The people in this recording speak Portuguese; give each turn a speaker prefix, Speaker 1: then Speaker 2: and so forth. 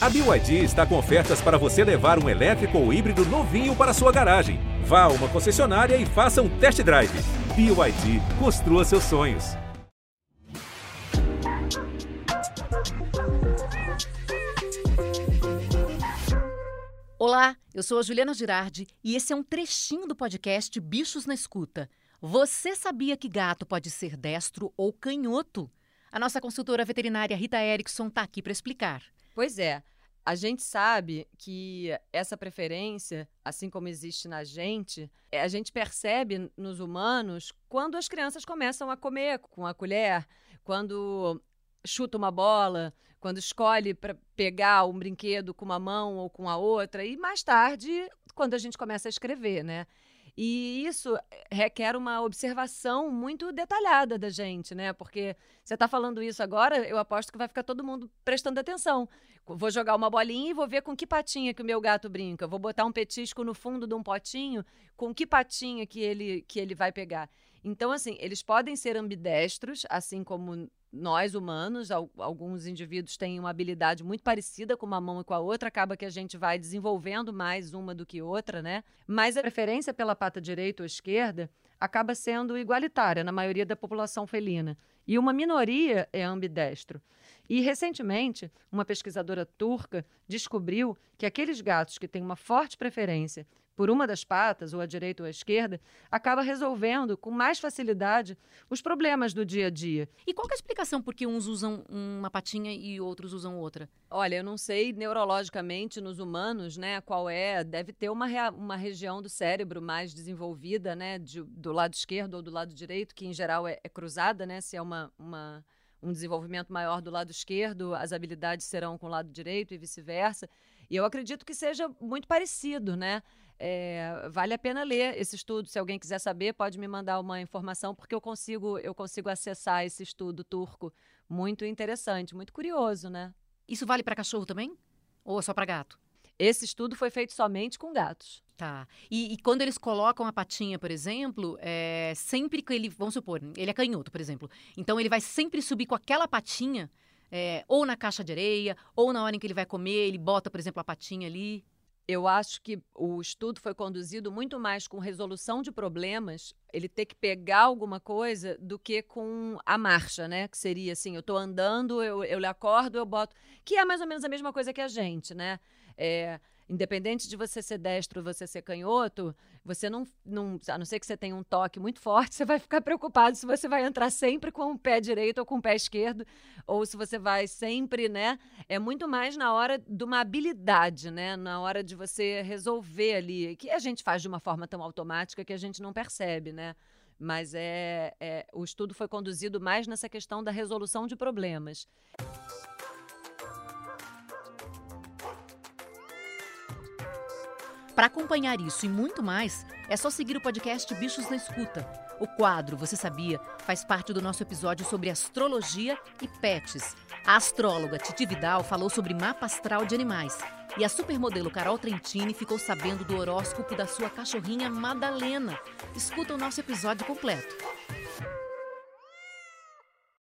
Speaker 1: A BYD está com ofertas para você levar um elétrico ou híbrido novinho para sua garagem. Vá a uma concessionária e faça um test drive. BYD, construa seus sonhos.
Speaker 2: Olá, eu sou a Juliana Girardi e esse é um trechinho do podcast Bichos na Escuta. Você sabia que gato pode ser destro ou canhoto? A nossa consultora veterinária Rita Erickson está aqui para explicar.
Speaker 3: Pois é. A gente sabe que essa preferência, assim como existe na gente, é, a gente percebe nos humanos quando as crianças começam a comer com a colher, quando chuta uma bola, quando escolhe para pegar um brinquedo com uma mão ou com a outra, e mais tarde, quando a gente começa a escrever, né? E isso requer uma observação muito detalhada da gente, né? Porque você está falando isso agora, eu aposto que vai ficar todo mundo prestando atenção. Vou jogar uma bolinha e vou ver com que patinha que o meu gato brinca. Vou botar um petisco no fundo de um potinho, com que patinha que ele, que ele vai pegar. Então, assim, eles podem ser ambidestros, assim como nós humanos, alguns indivíduos têm uma habilidade muito parecida com uma mão e com a outra, acaba que a gente vai desenvolvendo mais uma do que outra, né? Mas a preferência pela pata direita ou esquerda acaba sendo igualitária na maioria da população felina. E uma minoria é ambidestro. E recentemente, uma pesquisadora turca descobriu que aqueles gatos que têm uma forte preferência por uma das patas, ou à direita ou à esquerda, acaba resolvendo com mais facilidade os problemas do dia a dia.
Speaker 2: E qual é a explicação por que uns usam uma patinha e outros usam outra?
Speaker 3: Olha, eu não sei neurologicamente nos humanos, né, qual é, deve ter uma, uma região do cérebro mais desenvolvida, né, de, do lado esquerdo ou do lado direito, que em geral é, é cruzada, né, se é uma, uma um desenvolvimento maior do lado esquerdo, as habilidades serão com o lado direito e vice-versa. E eu acredito que seja muito parecido, né? É, vale a pena ler esse estudo. Se alguém quiser saber, pode me mandar uma informação, porque eu consigo, eu consigo acessar esse estudo turco. Muito interessante, muito curioso, né?
Speaker 2: Isso vale para cachorro também? Ou é só para gato?
Speaker 3: Esse estudo foi feito somente com gatos.
Speaker 2: Tá. E, e, quando eles colocam a patinha, por exemplo, é, sempre que ele, vamos supor, ele é canhoto, por exemplo. Então ele vai sempre subir com aquela patinha, é, ou na caixa de areia, ou na hora em que ele vai comer, ele bota, por exemplo, a patinha ali
Speaker 3: eu acho que o estudo foi conduzido muito mais com resolução de problemas, ele ter que pegar alguma coisa, do que com a marcha, né? Que seria assim, eu estou andando, eu, eu acordo, eu boto. Que é mais ou menos a mesma coisa que a gente, né? É, independente de você ser destro ou você ser canhoto, você não, não, a não ser que você tenha um toque muito forte, você vai ficar preocupado se você vai entrar sempre com o pé direito ou com o pé esquerdo, ou se você vai sempre, né? É muito mais na hora de uma habilidade, né? Na hora de você resolver ali, que a gente faz de uma forma tão automática que a gente não percebe, né? Mas é, é o estudo foi conduzido mais nessa questão da resolução de problemas.
Speaker 2: Para acompanhar isso e muito mais, é só seguir o podcast Bichos na Escuta. O quadro, você sabia, faz parte do nosso episódio sobre astrologia e pets. A astróloga Titi Vidal falou sobre mapa astral de animais. E a supermodelo Carol Trentini ficou sabendo do horóscopo da sua cachorrinha Madalena. Escuta o nosso episódio completo.